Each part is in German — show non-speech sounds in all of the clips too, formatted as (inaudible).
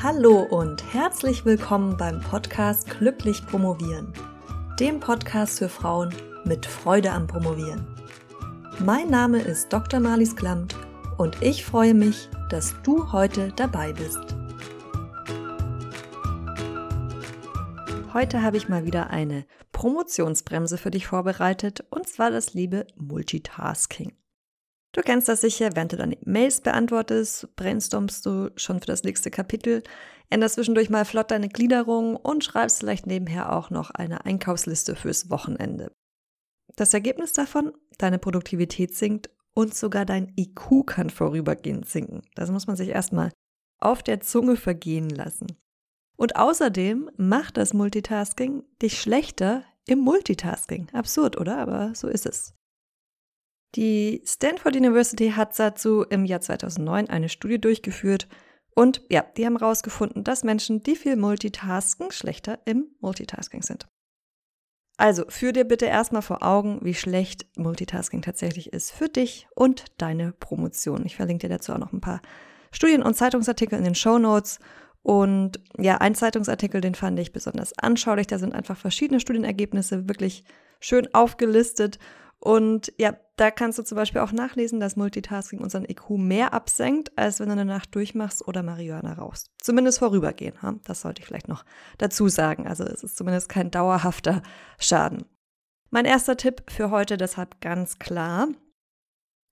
Hallo und herzlich willkommen beim Podcast Glücklich Promovieren, dem Podcast für Frauen mit Freude am Promovieren. Mein Name ist Dr. Marlies Klamt und ich freue mich, dass du heute dabei bist. Heute habe ich mal wieder eine Promotionsbremse für dich vorbereitet und zwar das liebe Multitasking. Du kennst das sicher, während du deine Mails beantwortest, brainstormst du schon für das nächste Kapitel, änderst zwischendurch mal flott deine Gliederung und schreibst vielleicht nebenher auch noch eine Einkaufsliste fürs Wochenende. Das Ergebnis davon, deine Produktivität sinkt und sogar dein IQ kann vorübergehend sinken. Das muss man sich erstmal auf der Zunge vergehen lassen. Und außerdem macht das Multitasking dich schlechter im Multitasking. Absurd, oder? Aber so ist es. Die Stanford University hat dazu im Jahr 2009 eine Studie durchgeführt und ja, die haben herausgefunden, dass Menschen, die viel multitasken, schlechter im Multitasking sind. Also führ dir bitte erstmal vor Augen, wie schlecht Multitasking tatsächlich ist für dich und deine Promotion. Ich verlinke dir dazu auch noch ein paar Studien- und Zeitungsartikel in den Show Notes. Und ja, ein Zeitungsartikel, den fand ich besonders anschaulich. Da sind einfach verschiedene Studienergebnisse wirklich schön aufgelistet. Und ja, da kannst du zum Beispiel auch nachlesen, dass Multitasking unseren IQ mehr absenkt, als wenn du eine Nacht durchmachst oder Marihuana rauchst. Zumindest vorübergehend. Das sollte ich vielleicht noch dazu sagen. Also es ist zumindest kein dauerhafter Schaden. Mein erster Tipp für heute deshalb ganz klar.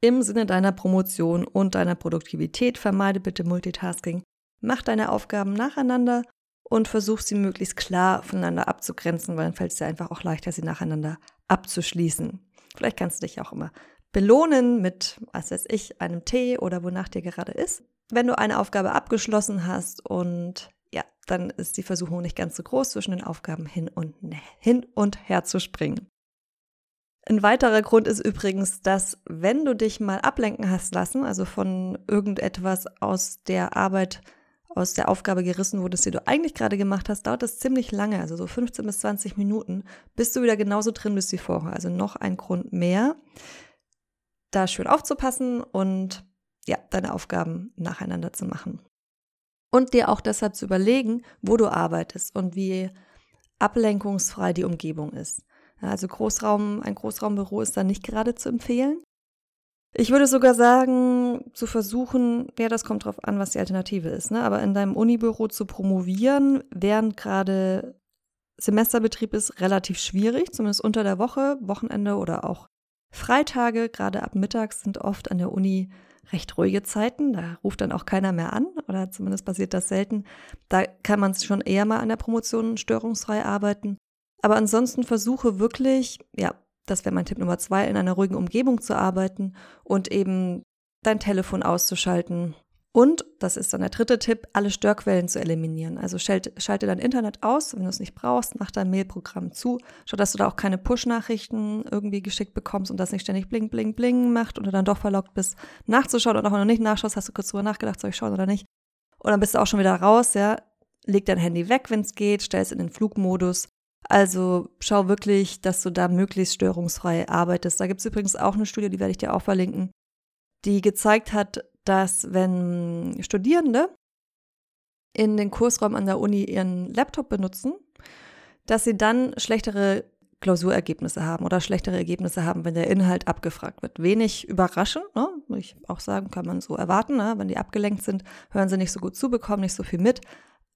Im Sinne deiner Promotion und deiner Produktivität vermeide bitte Multitasking. Mach deine Aufgaben nacheinander und versuch sie möglichst klar voneinander abzugrenzen, weil dann fällt es dir einfach auch leichter, sie nacheinander abzuschließen. Vielleicht kannst du dich auch immer belohnen mit, was weiß ich, einem Tee oder wonach dir gerade ist. Wenn du eine Aufgabe abgeschlossen hast und ja, dann ist die Versuchung nicht ganz so groß, zwischen den Aufgaben hin und, hin und her zu springen. Ein weiterer Grund ist übrigens, dass wenn du dich mal ablenken hast lassen, also von irgendetwas aus der Arbeit, aus der Aufgabe gerissen wurdest, die du eigentlich gerade gemacht hast, dauert das ziemlich lange, also so 15 bis 20 Minuten, bis du wieder genauso drin bist wie vorher. Also noch ein Grund mehr, da schön aufzupassen und ja, deine Aufgaben nacheinander zu machen. Und dir auch deshalb zu überlegen, wo du arbeitest und wie ablenkungsfrei die Umgebung ist. Also Großraum, ein Großraumbüro ist da nicht gerade zu empfehlen. Ich würde sogar sagen, zu versuchen, ja, das kommt drauf an, was die Alternative ist, ne? aber in deinem Unibüro zu promovieren, während gerade Semesterbetrieb ist, relativ schwierig, zumindest unter der Woche, Wochenende oder auch Freitage, gerade ab mittags sind oft an der Uni recht ruhige Zeiten. Da ruft dann auch keiner mehr an oder zumindest passiert das selten. Da kann man schon eher mal an der Promotion störungsfrei arbeiten. Aber ansonsten versuche wirklich, ja, das wäre mein Tipp Nummer zwei, in einer ruhigen Umgebung zu arbeiten und eben dein Telefon auszuschalten. Und, das ist dann der dritte Tipp, alle Störquellen zu eliminieren. Also schalte, schalte dein Internet aus, wenn du es nicht brauchst, mach dein Mailprogramm zu, schau, dass du da auch keine Push-Nachrichten irgendwie geschickt bekommst und das nicht ständig bling, bling, bling macht und du dann doch verlockt bist, nachzuschauen. Und auch wenn du nicht nachschaust, hast du kurz drüber nachgedacht, soll ich schauen oder nicht. Und dann bist du auch schon wieder raus, ja. Leg dein Handy weg, wenn es geht, stell es in den Flugmodus also schau wirklich, dass du da möglichst störungsfrei arbeitest. Da gibt es übrigens auch eine Studie, die werde ich dir auch verlinken, die gezeigt hat, dass wenn Studierende in den Kursraum an der Uni ihren Laptop benutzen, dass sie dann schlechtere Klausurergebnisse haben oder schlechtere Ergebnisse haben, wenn der Inhalt abgefragt wird. Wenig überraschend, ne? würde ich auch sagen, kann man so erwarten. Ne? Wenn die abgelenkt sind, hören sie nicht so gut zu, bekommen nicht so viel mit.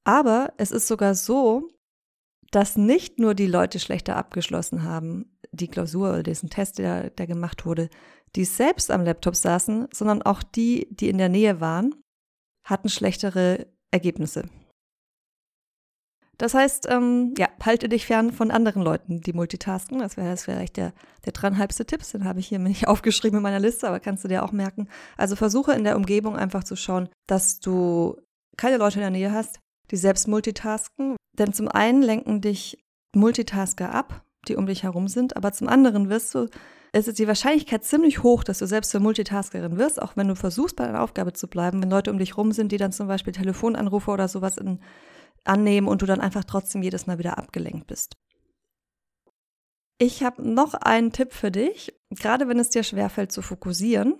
Aber es ist sogar so, dass nicht nur die Leute schlechter abgeschlossen haben, die Klausur oder diesen Test, der, der gemacht wurde, die selbst am Laptop saßen, sondern auch die, die in der Nähe waren, hatten schlechtere Ergebnisse. Das heißt, ähm, ja, halte dich fern von anderen Leuten, die multitasken. Das wäre vielleicht der, der dreieinhalbste Tipp. Den habe ich hier nicht (laughs) aufgeschrieben in meiner Liste, aber kannst du dir auch merken. Also versuche in der Umgebung einfach zu schauen, dass du keine Leute in der Nähe hast, die selbst multitasken, denn zum einen lenken dich Multitasker ab, die um dich herum sind, aber zum anderen wirst du, es ist die Wahrscheinlichkeit ziemlich hoch, dass du selbst zur Multitaskerin wirst, auch wenn du versuchst, bei deiner Aufgabe zu bleiben, wenn Leute um dich herum sind, die dann zum Beispiel Telefonanrufe oder sowas in, annehmen und du dann einfach trotzdem jedes Mal wieder abgelenkt bist. Ich habe noch einen Tipp für dich, gerade wenn es dir schwerfällt zu fokussieren.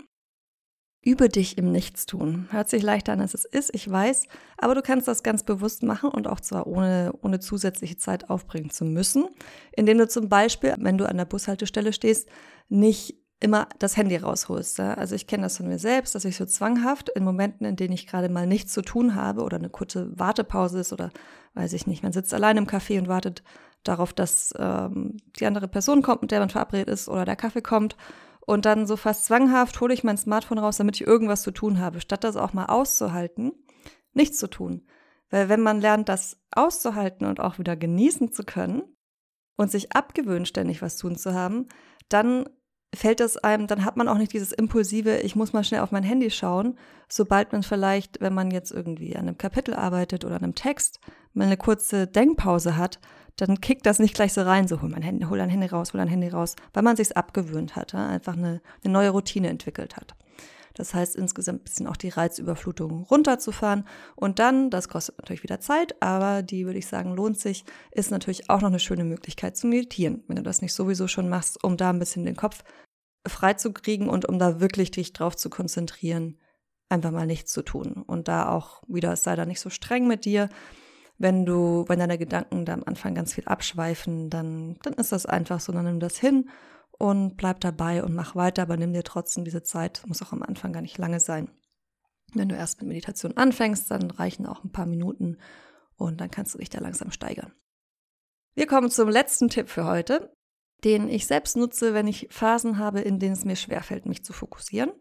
Übe dich im Nichtstun. Hört sich leichter an, als es ist, ich weiß, aber du kannst das ganz bewusst machen und auch zwar ohne, ohne zusätzliche Zeit aufbringen zu müssen, indem du zum Beispiel, wenn du an der Bushaltestelle stehst, nicht immer das Handy rausholst. Ja? Also ich kenne das von mir selbst, dass ich so zwanghaft in Momenten, in denen ich gerade mal nichts zu tun habe oder eine kurze Wartepause ist oder weiß ich nicht, man sitzt allein im Café und wartet darauf, dass ähm, die andere Person kommt, mit der man verabredet ist oder der Kaffee kommt und dann so fast zwanghaft hole ich mein Smartphone raus, damit ich irgendwas zu tun habe, statt das auch mal auszuhalten, nichts zu tun. Weil wenn man lernt, das auszuhalten und auch wieder genießen zu können und sich abgewöhnt, ständig was tun zu haben, dann fällt es einem, dann hat man auch nicht dieses impulsive, ich muss mal schnell auf mein Handy schauen, sobald man vielleicht, wenn man jetzt irgendwie an einem Kapitel arbeitet oder an einem Text, mal eine kurze Denkpause hat, dann kickt das nicht gleich so rein, so hol mein Handy, hol dein Handy raus, hol dein Handy raus, weil man sich's abgewöhnt hat, ja? einfach eine, eine neue Routine entwickelt hat. Das heißt, insgesamt ein bisschen auch die Reizüberflutung runterzufahren. Und dann, das kostet natürlich wieder Zeit, aber die, würde ich sagen, lohnt sich, ist natürlich auch noch eine schöne Möglichkeit zu meditieren, wenn du das nicht sowieso schon machst, um da ein bisschen den Kopf frei zu kriegen und um da wirklich dich drauf zu konzentrieren, einfach mal nichts zu tun. Und da auch wieder, sei da nicht so streng mit dir. Wenn du, wenn deine Gedanken da am Anfang ganz viel abschweifen, dann, dann ist das einfach so, dann nimm das hin und bleib dabei und mach weiter, aber nimm dir trotzdem diese Zeit, muss auch am Anfang gar nicht lange sein. Wenn du erst mit Meditation anfängst, dann reichen auch ein paar Minuten und dann kannst du dich da langsam steigern. Wir kommen zum letzten Tipp für heute, den ich selbst nutze, wenn ich Phasen habe, in denen es mir schwerfällt, mich zu fokussieren.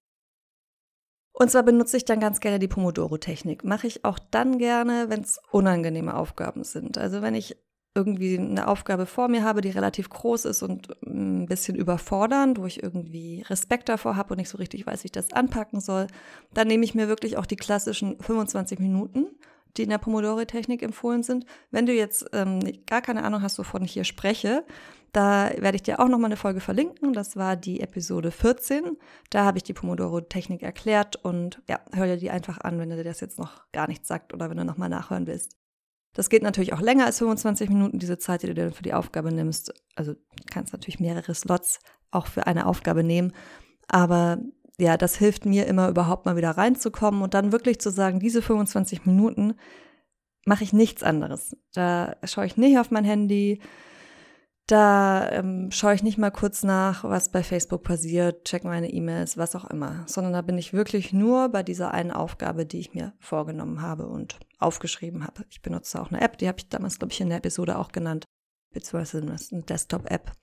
Und zwar benutze ich dann ganz gerne die Pomodoro-Technik. Mache ich auch dann gerne, wenn es unangenehme Aufgaben sind. Also wenn ich irgendwie eine Aufgabe vor mir habe, die relativ groß ist und ein bisschen überfordernd, wo ich irgendwie Respekt davor habe und nicht so richtig weiß, wie ich das anpacken soll, dann nehme ich mir wirklich auch die klassischen 25 Minuten, die in der Pomodoro-Technik empfohlen sind. Wenn du jetzt ähm, gar keine Ahnung hast, wovon ich hier spreche, da werde ich dir auch nochmal eine Folge verlinken. Das war die Episode 14. Da habe ich die Pomodoro-Technik erklärt und ja, hör dir die einfach an, wenn dir das jetzt noch gar nichts sagt oder wenn du nochmal nachhören willst. Das geht natürlich auch länger als 25 Minuten, diese Zeit, die du dir für die Aufgabe nimmst. Also kannst natürlich mehrere Slots auch für eine Aufgabe nehmen. Aber ja, das hilft mir immer überhaupt mal wieder reinzukommen und dann wirklich zu sagen, diese 25 Minuten mache ich nichts anderes. Da schaue ich nicht auf mein Handy, da ähm, schaue ich nicht mal kurz nach, was bei Facebook passiert, check meine E-Mails, was auch immer, sondern da bin ich wirklich nur bei dieser einen Aufgabe, die ich mir vorgenommen habe und aufgeschrieben habe. Ich benutze auch eine App, die habe ich damals, glaube ich, in der Episode auch genannt, beziehungsweise eine Desktop-App.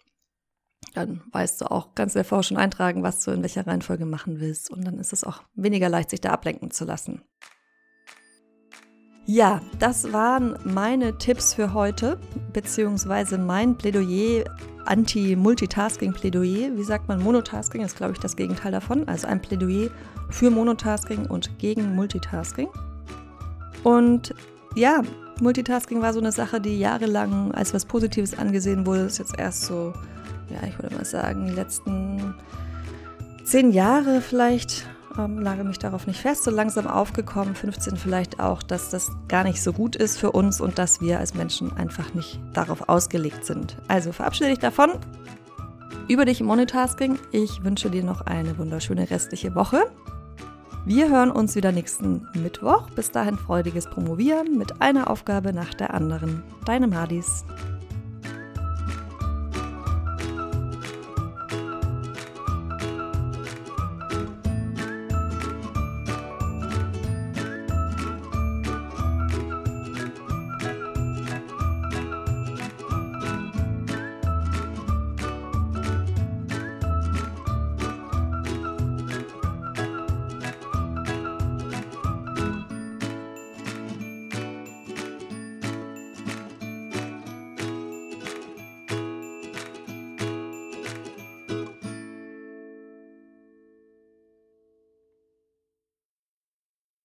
Dann weißt du auch, dir vorher schon eintragen, was du in welcher Reihenfolge machen willst und dann ist es auch weniger leicht, sich da ablenken zu lassen. Ja, das waren meine Tipps für heute, beziehungsweise mein Plädoyer, Anti-Multitasking-Plädoyer. Wie sagt man, Monotasking ist, glaube ich, das Gegenteil davon. Also ein Plädoyer für Monotasking und gegen Multitasking. Und ja, Multitasking war so eine Sache, die jahrelang als was Positives angesehen wurde. Das ist jetzt erst so, ja, ich würde mal sagen, die letzten zehn Jahre vielleicht ähm, lage mich darauf nicht fest, so langsam aufgekommen, 15 vielleicht auch, dass das gar nicht so gut ist für uns und dass wir als Menschen einfach nicht darauf ausgelegt sind. Also verabschiede dich davon. Über dich im Monotasking. Ich wünsche dir noch eine wunderschöne restliche Woche. Wir hören uns wieder nächsten Mittwoch. Bis dahin freudiges Promovieren mit einer Aufgabe nach der anderen. Deine Madis.